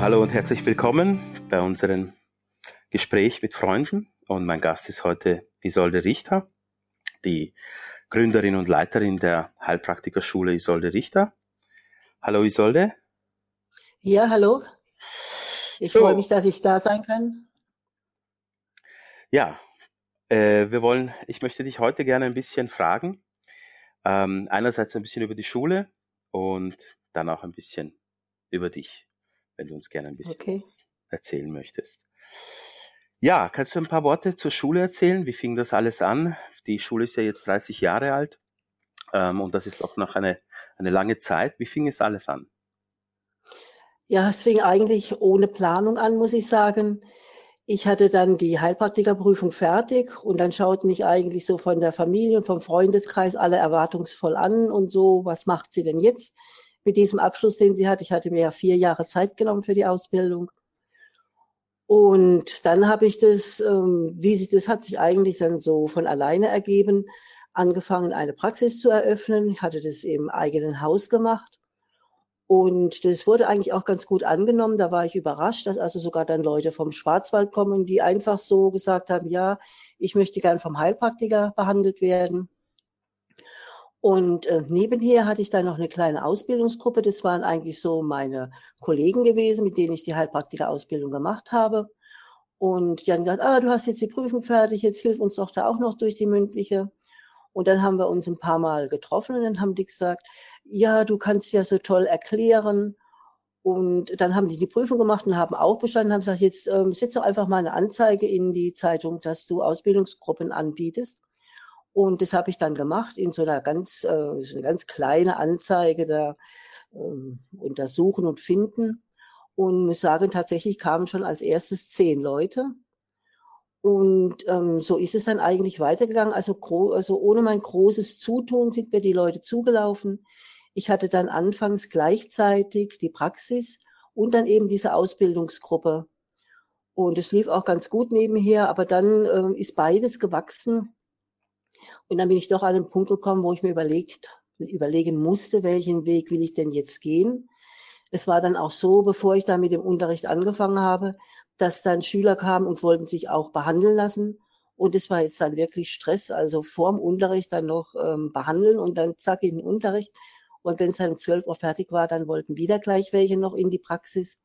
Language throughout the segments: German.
So, hallo und herzlich willkommen bei unserem Gespräch mit Freunden. Und mein Gast ist heute Isolde Richter, die Gründerin und Leiterin der Heilpraktikerschule Isolde Richter. Hallo Isolde. Ja, hallo. Ich so. freue mich, dass ich da sein kann. Ja, äh, wir wollen, ich möchte dich heute gerne ein bisschen fragen. Ähm, einerseits ein bisschen über die Schule und dann auch ein bisschen über dich wenn du uns gerne ein bisschen okay. erzählen möchtest. Ja, kannst du ein paar Worte zur Schule erzählen? Wie fing das alles an? Die Schule ist ja jetzt 30 Jahre alt ähm, und das ist auch noch eine, eine lange Zeit. Wie fing es alles an? Ja, es fing eigentlich ohne Planung an, muss ich sagen. Ich hatte dann die Heilpraktikerprüfung fertig und dann schauten mich eigentlich so von der Familie und vom Freundeskreis alle erwartungsvoll an und so, was macht sie denn jetzt? Mit diesem Abschluss, den sie hat. Ich hatte mir ja vier Jahre Zeit genommen für die Ausbildung. Und dann habe ich das, ähm, wie sich das hat sich eigentlich dann so von alleine ergeben, angefangen, eine Praxis zu eröffnen. Ich hatte das im eigenen Haus gemacht. Und das wurde eigentlich auch ganz gut angenommen. Da war ich überrascht, dass also sogar dann Leute vom Schwarzwald kommen, die einfach so gesagt haben, ja, ich möchte gern vom Heilpraktiker behandelt werden. Und äh, nebenher hatte ich dann noch eine kleine Ausbildungsgruppe. Das waren eigentlich so meine Kollegen gewesen, mit denen ich die Heilpraktiker-Ausbildung gemacht habe. Und die haben gesagt, ah, du hast jetzt die Prüfung fertig, jetzt hilf uns doch da auch noch durch die mündliche. Und dann haben wir uns ein paar Mal getroffen und dann haben die gesagt, ja, du kannst ja so toll erklären. Und dann haben die die Prüfung gemacht und haben auch bestanden, haben gesagt, jetzt ähm, setz doch einfach mal eine Anzeige in die Zeitung, dass du Ausbildungsgruppen anbietest. Und das habe ich dann gemacht in so einer ganz, äh, so eine ganz kleine Anzeige da ähm, untersuchen und finden. Und muss sagen, tatsächlich kamen schon als erstes zehn Leute. Und ähm, so ist es dann eigentlich weitergegangen. Also, also ohne mein großes Zutun sind mir die Leute zugelaufen. Ich hatte dann anfangs gleichzeitig die Praxis und dann eben diese Ausbildungsgruppe. Und es lief auch ganz gut nebenher, aber dann ähm, ist beides gewachsen und dann bin ich doch an den Punkt gekommen, wo ich mir überlegt, überlegen musste, welchen Weg will ich denn jetzt gehen. Es war dann auch so, bevor ich da mit dem Unterricht angefangen habe, dass dann Schüler kamen und wollten sich auch behandeln lassen. Und es war jetzt dann wirklich Stress, also vorm Unterricht dann noch ähm, behandeln und dann zack in den Unterricht. Und wenn es dann um 12 Uhr fertig war, dann wollten wieder gleich welche noch in die Praxis.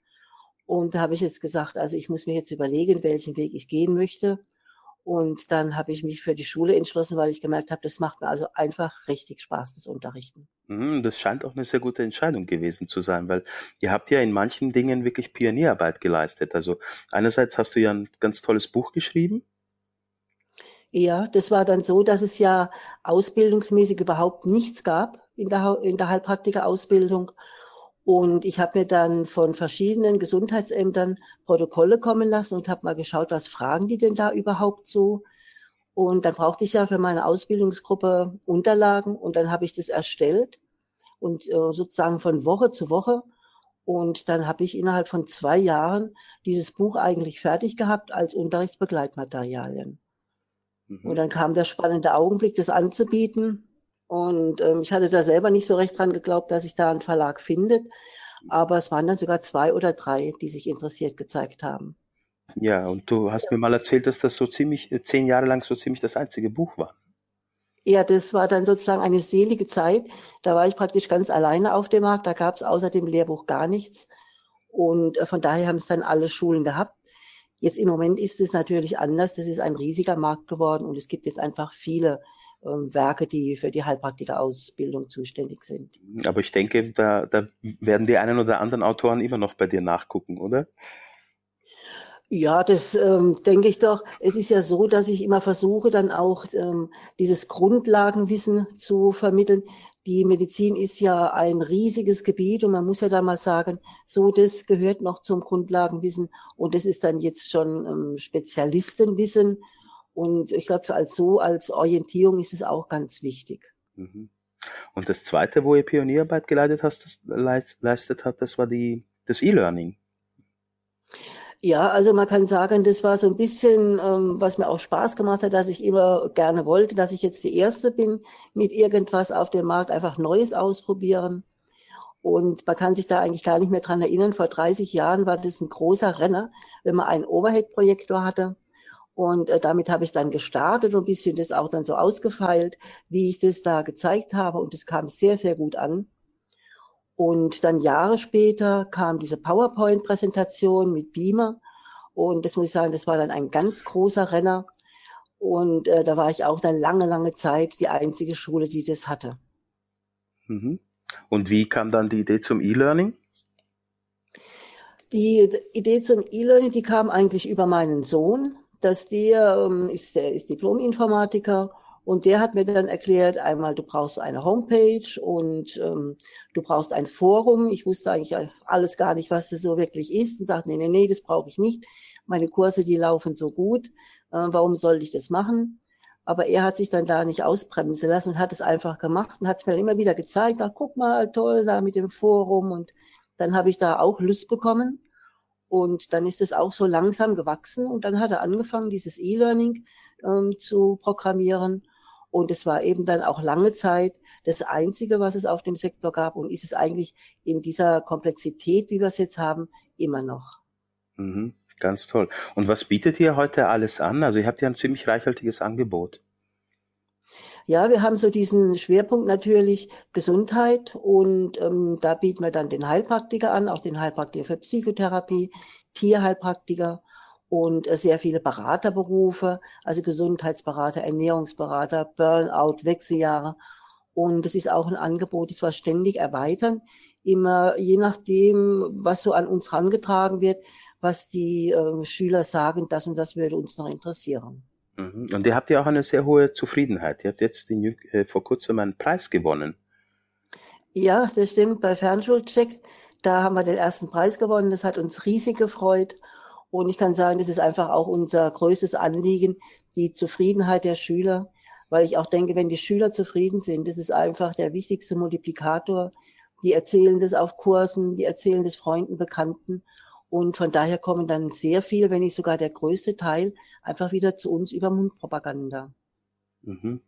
Und da habe ich jetzt gesagt, also ich muss mir jetzt überlegen, welchen Weg ich gehen möchte. Und dann habe ich mich für die Schule entschlossen, weil ich gemerkt habe, das macht mir also einfach richtig Spaß, das Unterrichten. Mhm, das scheint auch eine sehr gute Entscheidung gewesen zu sein, weil ihr habt ja in manchen Dingen wirklich Pionierarbeit geleistet. Also einerseits hast du ja ein ganz tolles Buch geschrieben. Ja, das war dann so, dass es ja ausbildungsmäßig überhaupt nichts gab in der, in der Heilpraktiker-Ausbildung. Und ich habe mir dann von verschiedenen Gesundheitsämtern Protokolle kommen lassen und habe mal geschaut, was fragen die denn da überhaupt so. Und dann brauchte ich ja für meine Ausbildungsgruppe Unterlagen und dann habe ich das erstellt und äh, sozusagen von Woche zu Woche. Und dann habe ich innerhalb von zwei Jahren dieses Buch eigentlich fertig gehabt als Unterrichtsbegleitmaterialien. Mhm. Und dann kam der spannende Augenblick, das anzubieten. Und ähm, ich hatte da selber nicht so recht dran geglaubt, dass sich da ein Verlag findet. Aber es waren dann sogar zwei oder drei, die sich interessiert gezeigt haben. Ja, und du hast mir mal erzählt, dass das so ziemlich, äh, zehn Jahre lang so ziemlich das einzige Buch war. Ja, das war dann sozusagen eine selige Zeit. Da war ich praktisch ganz alleine auf dem Markt. Da gab es außer dem Lehrbuch gar nichts. Und äh, von daher haben es dann alle Schulen gehabt. Jetzt im Moment ist es natürlich anders. Das ist ein riesiger Markt geworden und es gibt jetzt einfach viele Werke, die für die Heilpraktikerausbildung zuständig sind. Aber ich denke, da, da werden die einen oder anderen Autoren immer noch bei dir nachgucken, oder? Ja, das ähm, denke ich doch. Es ist ja so, dass ich immer versuche, dann auch ähm, dieses Grundlagenwissen zu vermitteln. Die Medizin ist ja ein riesiges Gebiet und man muss ja da mal sagen, so das gehört noch zum Grundlagenwissen und das ist dann jetzt schon ähm, Spezialistenwissen und ich glaube, als so, als Orientierung ist es auch ganz wichtig. Mhm. Und das zweite, wo ihr Pionierarbeit geleitet hast, das leistet hat, das war die, das E-Learning. Ja, also man kann sagen, das war so ein bisschen, ähm, was mir auch Spaß gemacht hat, dass ich immer gerne wollte, dass ich jetzt die Erste bin mit irgendwas auf dem Markt, einfach Neues ausprobieren. Und man kann sich da eigentlich gar nicht mehr dran erinnern. Vor 30 Jahren war das ein großer Renner, wenn man einen Overhead-Projektor hatte. Und äh, damit habe ich dann gestartet und ein bisschen das auch dann so ausgefeilt, wie ich das da gezeigt habe. Und es kam sehr, sehr gut an. Und dann Jahre später kam diese PowerPoint-Präsentation mit Beamer. Und das muss ich sagen, das war dann ein ganz großer Renner. Und äh, da war ich auch dann lange, lange Zeit die einzige Schule, die das hatte. Mhm. Und wie kam dann die Idee zum E-Learning? Die Idee zum E-Learning, die kam eigentlich über meinen Sohn, dass der ähm, ist, der ist Diplom-Informatiker und der hat mir dann erklärt, einmal du brauchst eine Homepage und ähm, du brauchst ein Forum. Ich wusste eigentlich alles gar nicht, was das so wirklich ist und sagte, nee, nee, nee, das brauche ich nicht. Meine Kurse, die laufen so gut. Äh, warum soll ich das machen? Aber er hat sich dann da nicht ausbremsen lassen und hat es einfach gemacht und hat es mir immer wieder gezeigt. Ach, guck mal, toll, da mit dem Forum. Und dann habe ich da auch Lust bekommen. Und dann ist es auch so langsam gewachsen. Und dann hat er angefangen, dieses E-Learning ähm, zu programmieren. Und es war eben dann auch lange Zeit das Einzige, was es auf dem Sektor gab. Und ist es eigentlich in dieser Komplexität, wie wir es jetzt haben, immer noch. Mhm. Ganz toll. Und was bietet ihr heute alles an? Also ihr habt ja ein ziemlich reichhaltiges Angebot. Ja, wir haben so diesen Schwerpunkt natürlich Gesundheit und ähm, da bieten wir dann den Heilpraktiker an, auch den Heilpraktiker für Psychotherapie, Tierheilpraktiker und äh, sehr viele Beraterberufe, also Gesundheitsberater, Ernährungsberater, Burnout, Wechseljahre. Und es ist auch ein Angebot, das wir ständig erweitern, immer je nachdem, was so an uns herangetragen wird, was die äh, Schüler sagen, das und das würde uns noch interessieren. Mhm. Und ihr habt ja auch eine sehr hohe Zufriedenheit. Ihr habt jetzt den, äh, vor kurzem einen Preis gewonnen. Ja, das stimmt. Bei Fernschulcheck, da haben wir den ersten Preis gewonnen. Das hat uns riesig gefreut. Und ich kann sagen, das ist einfach auch unser größtes Anliegen, die Zufriedenheit der Schüler. Weil ich auch denke, wenn die Schüler zufrieden sind, das ist einfach der wichtigste Multiplikator. Die erzählen das auf Kursen, die erzählen das Freunden, Bekannten. Und von daher kommen dann sehr viel, wenn nicht sogar der größte Teil, einfach wieder zu uns über Mundpropaganda. Mhm.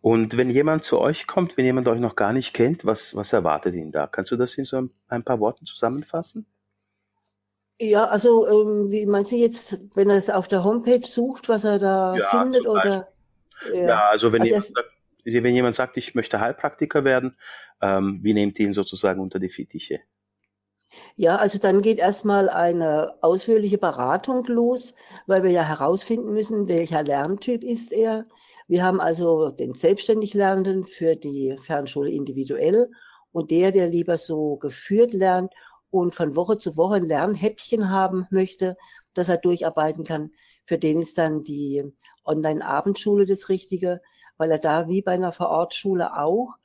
Und wenn jemand zu euch kommt, wenn jemand euch noch gar nicht kennt, was, was erwartet ihn da? Kannst du das in so ein, ein paar Worten zusammenfassen? Ja, also ähm, wie meinst du jetzt, wenn er es auf der Homepage sucht, was er da ja, findet oder? Ja, ja also wenn also jemand sagt, wenn jemand sagt, ich möchte Heilpraktiker werden, ähm, wie nehmt ihr ihn sozusagen unter die Fittiche? Ja, also dann geht erstmal eine ausführliche Beratung los, weil wir ja herausfinden müssen, welcher Lerntyp ist er. Wir haben also den selbstständig Lernenden für die Fernschule individuell und der, der lieber so geführt lernt und von Woche zu Woche ein Lernhäppchen haben möchte, dass er durcharbeiten kann, für den ist dann die Online-Abendschule das Richtige, weil er da wie bei einer Vorortschule auch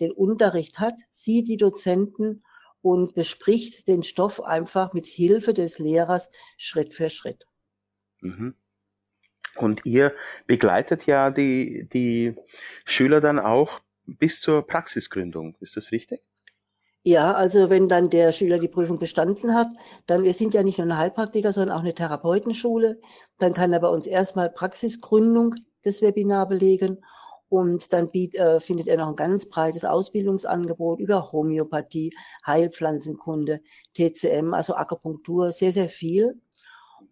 den Unterricht hat, sieht die Dozenten und bespricht den Stoff einfach mit Hilfe des Lehrers Schritt für Schritt. Mhm. Und ihr begleitet ja die, die Schüler dann auch bis zur Praxisgründung. Ist das richtig? Ja, also wenn dann der Schüler die Prüfung bestanden hat, dann, wir sind ja nicht nur eine Heilpraktiker, sondern auch eine Therapeutenschule, dann kann er bei uns erstmal Praxisgründung des Webinar belegen und dann biet, äh, findet er noch ein ganz breites Ausbildungsangebot über Homöopathie, Heilpflanzenkunde, TCM, also Akupunktur, sehr, sehr viel.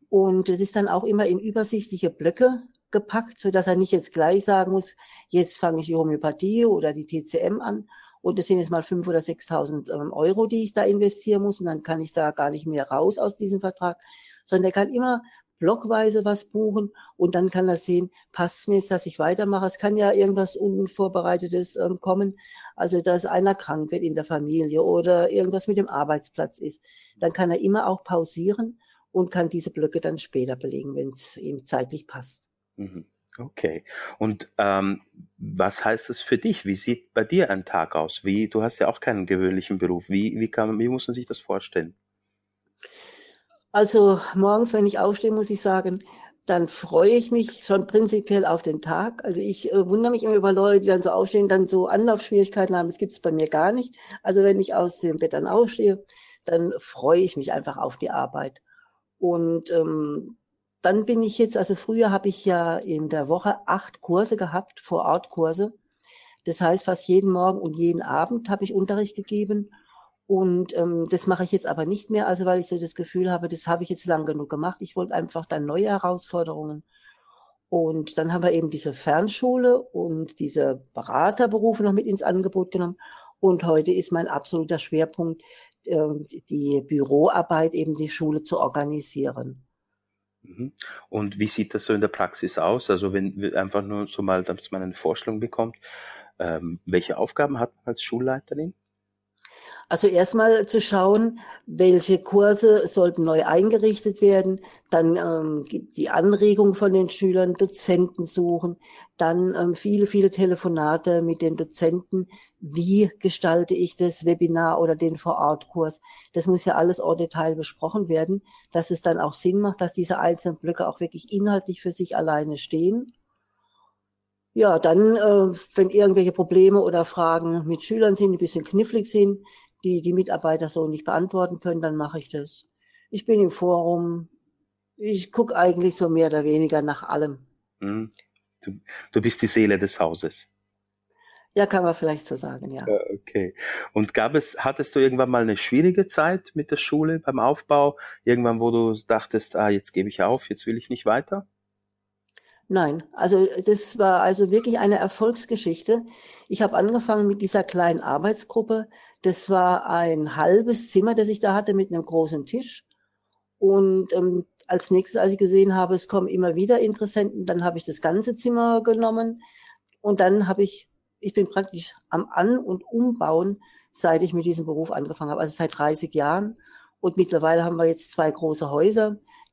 Und es ist dann auch immer in übersichtliche Blöcke gepackt, so dass er nicht jetzt gleich sagen muss, jetzt fange ich die Homöopathie oder die TCM an. Und das sind jetzt mal 5.000 oder 6.000 ähm, Euro, die ich da investieren muss. Und dann kann ich da gar nicht mehr raus aus diesem Vertrag, sondern er kann immer blockweise was buchen und dann kann er sehen, passt mir, dass ich weitermache. Es kann ja irgendwas Unvorbereitetes ähm, kommen, also dass einer krank wird in der Familie oder irgendwas mit dem Arbeitsplatz ist. Dann kann er immer auch pausieren und kann diese Blöcke dann später belegen, wenn es ihm zeitlich passt. Mhm. Okay. Und ähm, was heißt das für dich? Wie sieht bei dir ein Tag aus? Wie, du hast ja auch keinen gewöhnlichen Beruf. Wie, wie, kann, wie muss man sich das vorstellen? Also morgens, wenn ich aufstehe, muss ich sagen, dann freue ich mich schon prinzipiell auf den Tag. Also ich äh, wundere mich immer über Leute, die dann so aufstehen, dann so Anlaufschwierigkeiten haben. Das gibt es bei mir gar nicht. Also wenn ich aus dem Bett dann aufstehe, dann freue ich mich einfach auf die Arbeit. Und ähm, dann bin ich jetzt, also früher habe ich ja in der Woche acht Kurse gehabt, Vor-Ort-Kurse. Das heißt, fast jeden Morgen und jeden Abend habe ich Unterricht gegeben. Und ähm, das mache ich jetzt aber nicht mehr, also weil ich so das Gefühl habe, das habe ich jetzt lang genug gemacht. Ich wollte einfach dann neue Herausforderungen. Und dann haben wir eben diese Fernschule und diese Beraterberufe noch mit ins Angebot genommen. Und heute ist mein absoluter Schwerpunkt, äh, die Büroarbeit, eben die Schule zu organisieren. Mhm. Und wie sieht das so in der Praxis aus? Also wenn einfach nur so mal, damit man eine Vorstellung bekommt, ähm, welche Aufgaben hat man als Schulleiterin? Also erstmal zu schauen, welche Kurse sollten neu eingerichtet werden, dann ähm, die Anregung von den Schülern, Dozenten suchen, dann ähm, viele, viele Telefonate mit den Dozenten. Wie gestalte ich das Webinar oder den Vorortkurs? Das muss ja alles au Detail besprochen werden, dass es dann auch Sinn macht, dass diese einzelnen Blöcke auch wirklich inhaltlich für sich alleine stehen. Ja, dann, äh, wenn irgendwelche Probleme oder Fragen mit Schülern sind, die ein bisschen knifflig sind, die die Mitarbeiter so nicht beantworten können, dann mache ich das. Ich bin im Forum. Ich gucke eigentlich so mehr oder weniger nach allem. Hm. Du, du bist die Seele des Hauses. Ja, kann man vielleicht so sagen, ja. Okay. Und gab es, hattest du irgendwann mal eine schwierige Zeit mit der Schule beim Aufbau? Irgendwann, wo du dachtest, ah, jetzt gebe ich auf, jetzt will ich nicht weiter? Nein, also das war also wirklich eine Erfolgsgeschichte. Ich habe angefangen mit dieser kleinen Arbeitsgruppe. Das war ein halbes Zimmer, das ich da hatte mit einem großen Tisch. Und ähm, als nächstes, als ich gesehen habe, es kommen immer wieder Interessenten, dann habe ich das ganze Zimmer genommen. Und dann habe ich, ich bin praktisch am An- und Umbauen, seit ich mit diesem Beruf angefangen habe, also seit 30 Jahren. Und mittlerweile haben wir jetzt zwei große Häuser,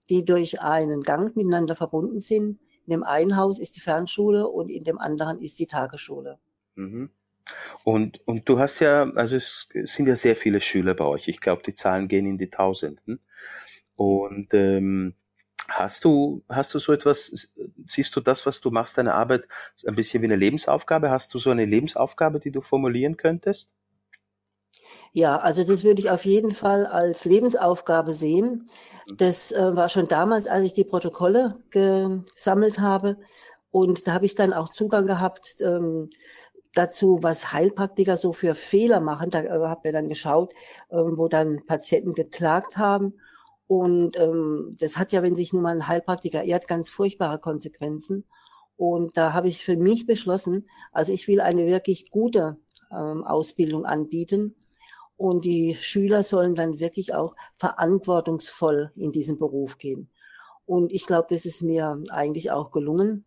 die durch einen Gang miteinander verbunden sind. In dem einen Haus ist die Fernschule und in dem anderen ist die Tagesschule. Mhm. Und, und du hast ja, also es sind ja sehr viele Schüler bei euch. Ich glaube, die Zahlen gehen in die Tausenden. Und ähm, hast du, hast du so etwas, siehst du das, was du machst, deine Arbeit, ein bisschen wie eine Lebensaufgabe? Hast du so eine Lebensaufgabe, die du formulieren könntest? Ja, also das würde ich auf jeden Fall als Lebensaufgabe sehen. Mhm. Das äh, war schon damals, als ich die Protokolle gesammelt habe. Und da habe ich dann auch Zugang gehabt ähm, dazu, was Heilpraktiker so für Fehler machen. Da äh, habe ich dann geschaut, äh, wo dann Patienten geklagt haben. Und ähm, das hat ja, wenn sich nun mal ein Heilpraktiker ehrt, ganz furchtbare Konsequenzen. Und da habe ich für mich beschlossen, also ich will eine wirklich gute ähm, Ausbildung anbieten und die Schüler sollen dann wirklich auch verantwortungsvoll in diesen Beruf gehen. Und ich glaube, das ist mir eigentlich auch gelungen.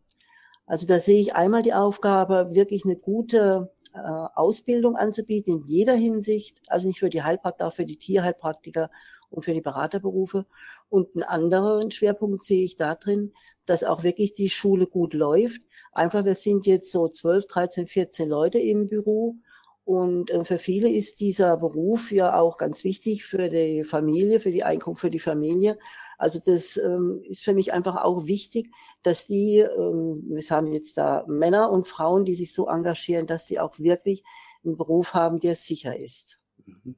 Also da sehe ich einmal die Aufgabe, wirklich eine gute äh, Ausbildung anzubieten in jeder Hinsicht. Also nicht für die Heilpraktiker, auch für die Tierheilpraktiker und für die Beraterberufe. Und einen anderen Schwerpunkt sehe ich da drin, dass auch wirklich die Schule gut läuft. Einfach, wir sind jetzt so 12, 13, 14 Leute im Büro und äh, für viele ist dieser Beruf ja auch ganz wichtig für die Familie, für die Einkunft für die Familie. Also das ähm, ist für mich einfach auch wichtig, dass die, ähm, wir haben jetzt da Männer und Frauen, die sich so engagieren, dass die auch wirklich einen Beruf haben, der sicher ist. Mhm.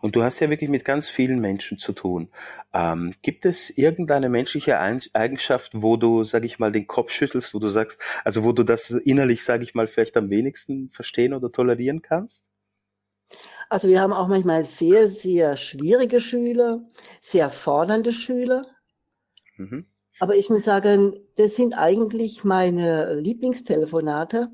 Und du hast ja wirklich mit ganz vielen Menschen zu tun. Ähm, gibt es irgendeine menschliche Eigenschaft, wo du, sag ich mal, den Kopf schüttelst, wo du sagst, also wo du das innerlich, sag ich mal, vielleicht am wenigsten verstehen oder tolerieren kannst? Also wir haben auch manchmal sehr, sehr schwierige Schüler, sehr fordernde Schüler. Mhm. Aber ich muss sagen, das sind eigentlich meine Lieblingstelefonate,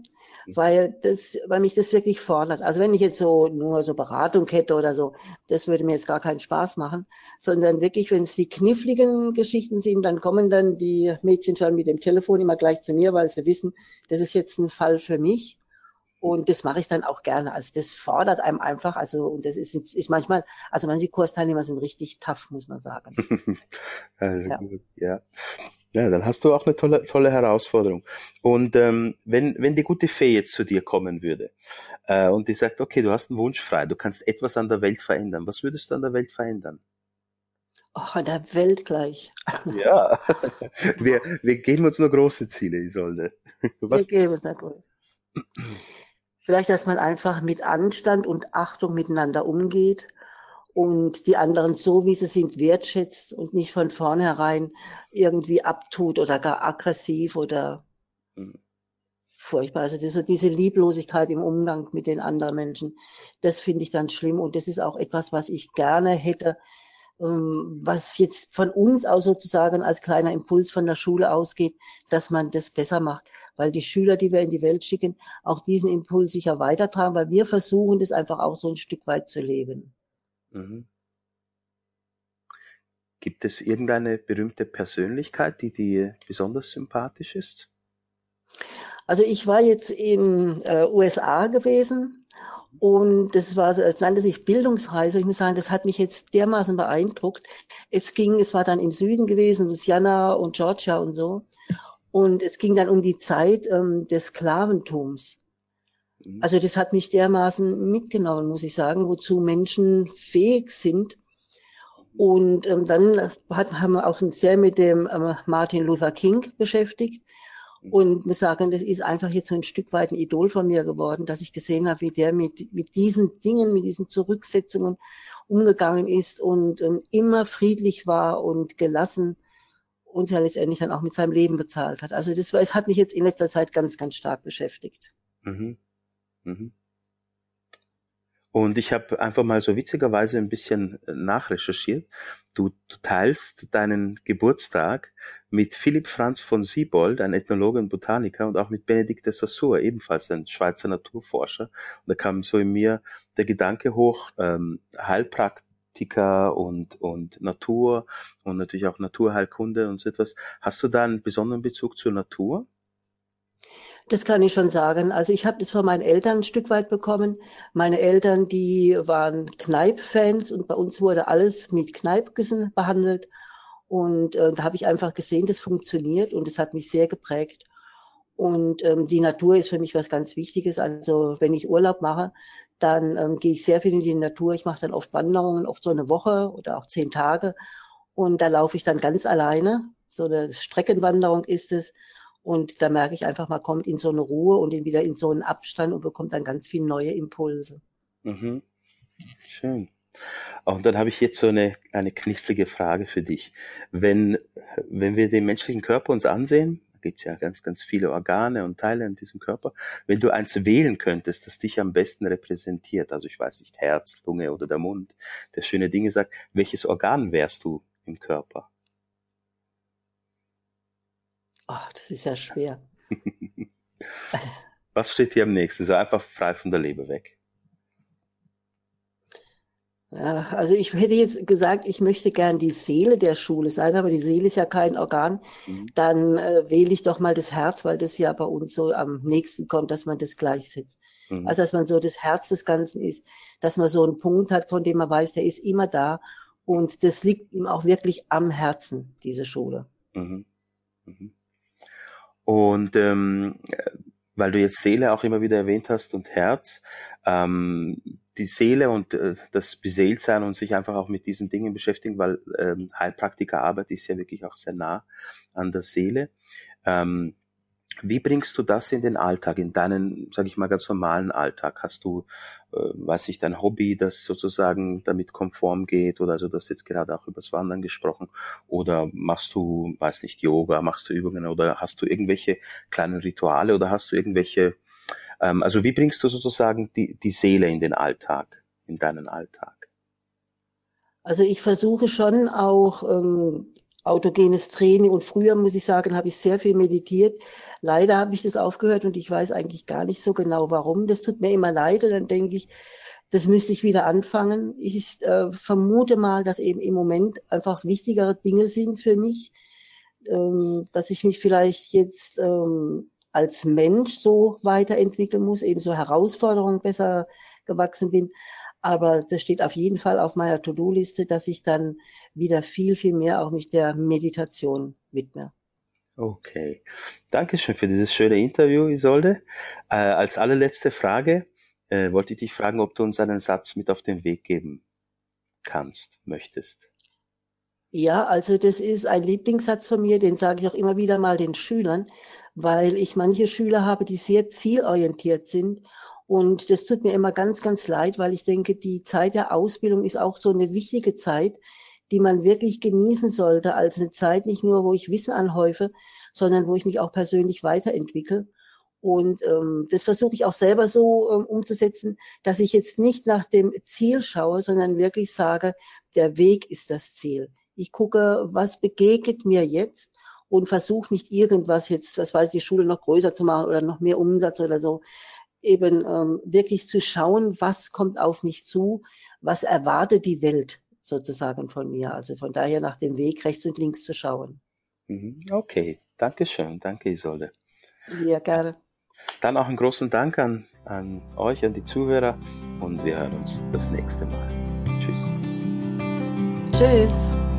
weil das, weil mich das wirklich fordert. Also wenn ich jetzt so nur so Beratung hätte oder so, das würde mir jetzt gar keinen Spaß machen, sondern wirklich, wenn es die kniffligen Geschichten sind, dann kommen dann die Mädchen schon mit dem Telefon immer gleich zu mir, weil sie wissen, das ist jetzt ein Fall für mich. Und das mache ich dann auch gerne. Also das fordert einem einfach. Also und das ist, ist manchmal, also manche Kursteilnehmer sind richtig tough, muss man sagen. also ja. Gut, ja. Ja, dann hast du auch eine tolle, tolle Herausforderung. Und ähm, wenn, wenn die gute Fee jetzt zu dir kommen würde äh, und die sagt, okay, du hast einen Wunsch frei, du kannst etwas an der Welt verändern, was würdest du an der Welt verändern? Ach, an der Welt gleich. Ja, wir, wir geben uns nur große Ziele, Isolde. Was? Wir geben uns große. Vielleicht, dass man einfach mit Anstand und Achtung miteinander umgeht und die anderen so, wie sie sind, wertschätzt und nicht von vornherein irgendwie abtut oder gar aggressiv oder. Mhm. furchtbar. Also diese, diese Lieblosigkeit im Umgang mit den anderen Menschen, das finde ich dann schlimm. Und das ist auch etwas, was ich gerne hätte, ähm, was jetzt von uns aus sozusagen als kleiner Impuls von der Schule ausgeht, dass man das besser macht. Weil die Schüler, die wir in die Welt schicken, auch diesen Impuls sicher weitertragen, weil wir versuchen, das einfach auch so ein Stück weit zu leben. Mhm. Gibt es irgendeine berühmte Persönlichkeit, die dir besonders sympathisch ist? Also ich war jetzt in äh, USA gewesen und das war, es nannte sich Bildungsreise. Ich muss sagen, das hat mich jetzt dermaßen beeindruckt. Es ging, es war dann im Süden gewesen, Louisiana und Georgia und so. Und es ging dann um die Zeit ähm, des Sklaventums. Mhm. Also das hat mich dermaßen mitgenommen, muss ich sagen, wozu Menschen fähig sind. Und ähm, dann hat, haben wir auch uns sehr mit dem ähm, Martin Luther King beschäftigt. Und muss sagen, das ist einfach jetzt so ein Stück weit ein Idol von mir geworden, dass ich gesehen habe, wie der mit, mit diesen Dingen, mit diesen Zurücksetzungen umgegangen ist und ähm, immer friedlich war und gelassen und ja letztendlich dann auch mit seinem Leben bezahlt hat. Also das, das hat mich jetzt in letzter Zeit ganz, ganz stark beschäftigt. Mhm. Mhm. Und ich habe einfach mal so witzigerweise ein bisschen äh, nachrecherchiert. Du, du teilst deinen Geburtstag mit Philipp Franz von Siebold, ein Ethnologe und Botaniker, und auch mit Benedikt de Saussure, ebenfalls ein Schweizer Naturforscher. Und da kam so in mir der Gedanke hoch, ähm, Heilpraktiker und, und Natur und natürlich auch Naturheilkunde und so etwas. Hast du da einen besonderen Bezug zur Natur? Das kann ich schon sagen. Also ich habe das von meinen Eltern ein Stück weit bekommen. Meine Eltern, die waren Kneip-Fans und bei uns wurde alles mit Kneipküssen behandelt. Und äh, da habe ich einfach gesehen, das funktioniert und es hat mich sehr geprägt. Und ähm, die Natur ist für mich was ganz Wichtiges. Also wenn ich Urlaub mache, dann ähm, gehe ich sehr viel in die Natur. Ich mache dann oft Wanderungen, oft so eine Woche oder auch zehn Tage. Und da laufe ich dann ganz alleine. So eine Streckenwanderung ist es. Und da merke ich einfach, man kommt in so eine Ruhe und wieder in so einen Abstand und bekommt dann ganz viele neue Impulse. Mhm. Schön. Und dann habe ich jetzt so eine, eine knifflige Frage für dich. Wenn, wenn wir den menschlichen Körper uns ansehen, gibt es ja ganz, ganz viele Organe und Teile in diesem Körper. Wenn du eins wählen könntest, das dich am besten repräsentiert, also ich weiß nicht, Herz, Lunge oder der Mund, der schöne Dinge sagt, welches Organ wärst du im Körper? Ach, das ist ja schwer. Was steht hier am nächsten? So einfach frei von der Leber weg. Ja, also ich hätte jetzt gesagt, ich möchte gern die Seele der Schule sein, aber die Seele ist ja kein Organ. Mhm. Dann äh, wähle ich doch mal das Herz, weil das ja bei uns so am nächsten kommt, dass man das gleichsetzt. Mhm. Also dass man so das Herz des Ganzen ist, dass man so einen Punkt hat, von dem man weiß, der ist immer da. Und das liegt ihm auch wirklich am Herzen, diese Schule. Mhm. Mhm. Und ähm, weil du jetzt Seele auch immer wieder erwähnt hast und Herz, ähm, die Seele und äh, das Beseeltsein und sich einfach auch mit diesen Dingen beschäftigen, weil ähm, Heilpraktikerarbeit ist ja wirklich auch sehr nah an der Seele. Ähm, wie bringst du das in den Alltag, in deinen, sage ich mal, ganz normalen Alltag? Hast du, äh, weiß ich, dein Hobby, das sozusagen damit konform geht oder also das jetzt gerade auch übers Wandern gesprochen oder machst du, weiß nicht, Yoga, machst du Übungen oder hast du irgendwelche kleinen Rituale oder hast du irgendwelche, ähm, also wie bringst du sozusagen die, die Seele in den Alltag, in deinen Alltag? Also ich versuche schon auch ähm, autogenes Training und früher muss ich sagen, habe ich sehr viel meditiert. Leider habe ich das aufgehört und ich weiß eigentlich gar nicht so genau warum. Das tut mir immer leid und dann denke ich, das müsste ich wieder anfangen. Ich äh, vermute mal, dass eben im Moment einfach wichtigere Dinge sind für mich, ähm, dass ich mich vielleicht jetzt ähm, als Mensch so weiterentwickeln muss, eben so Herausforderungen besser gewachsen bin. Aber das steht auf jeden Fall auf meiner To-Do-Liste, dass ich dann wieder viel, viel mehr auch mich der Meditation widme. Okay. Dankeschön für dieses schöne Interview, Isolde. Äh, als allerletzte Frage äh, wollte ich dich fragen, ob du uns einen Satz mit auf den Weg geben kannst, möchtest. Ja, also das ist ein Lieblingssatz von mir, den sage ich auch immer wieder mal den Schülern, weil ich manche Schüler habe, die sehr zielorientiert sind und das tut mir immer ganz, ganz leid, weil ich denke, die Zeit der Ausbildung ist auch so eine wichtige Zeit, die man wirklich genießen sollte, als eine Zeit nicht nur, wo ich Wissen anhäufe, sondern wo ich mich auch persönlich weiterentwickle. Und ähm, das versuche ich auch selber so ähm, umzusetzen, dass ich jetzt nicht nach dem Ziel schaue, sondern wirklich sage, der Weg ist das Ziel. Ich gucke, was begegnet mir jetzt und versuche nicht irgendwas jetzt, was weiß ich, die Schule noch größer zu machen oder noch mehr Umsatz oder so. Eben ähm, wirklich zu schauen, was kommt auf mich zu, was erwartet die Welt sozusagen von mir. Also von daher nach dem Weg rechts und links zu schauen. Mhm. Okay, danke schön. Danke, Isolde. Ja, gerne. Dann auch einen großen Dank an, an euch, an die Zuhörer und wir hören uns das nächste Mal. Tschüss. Tschüss.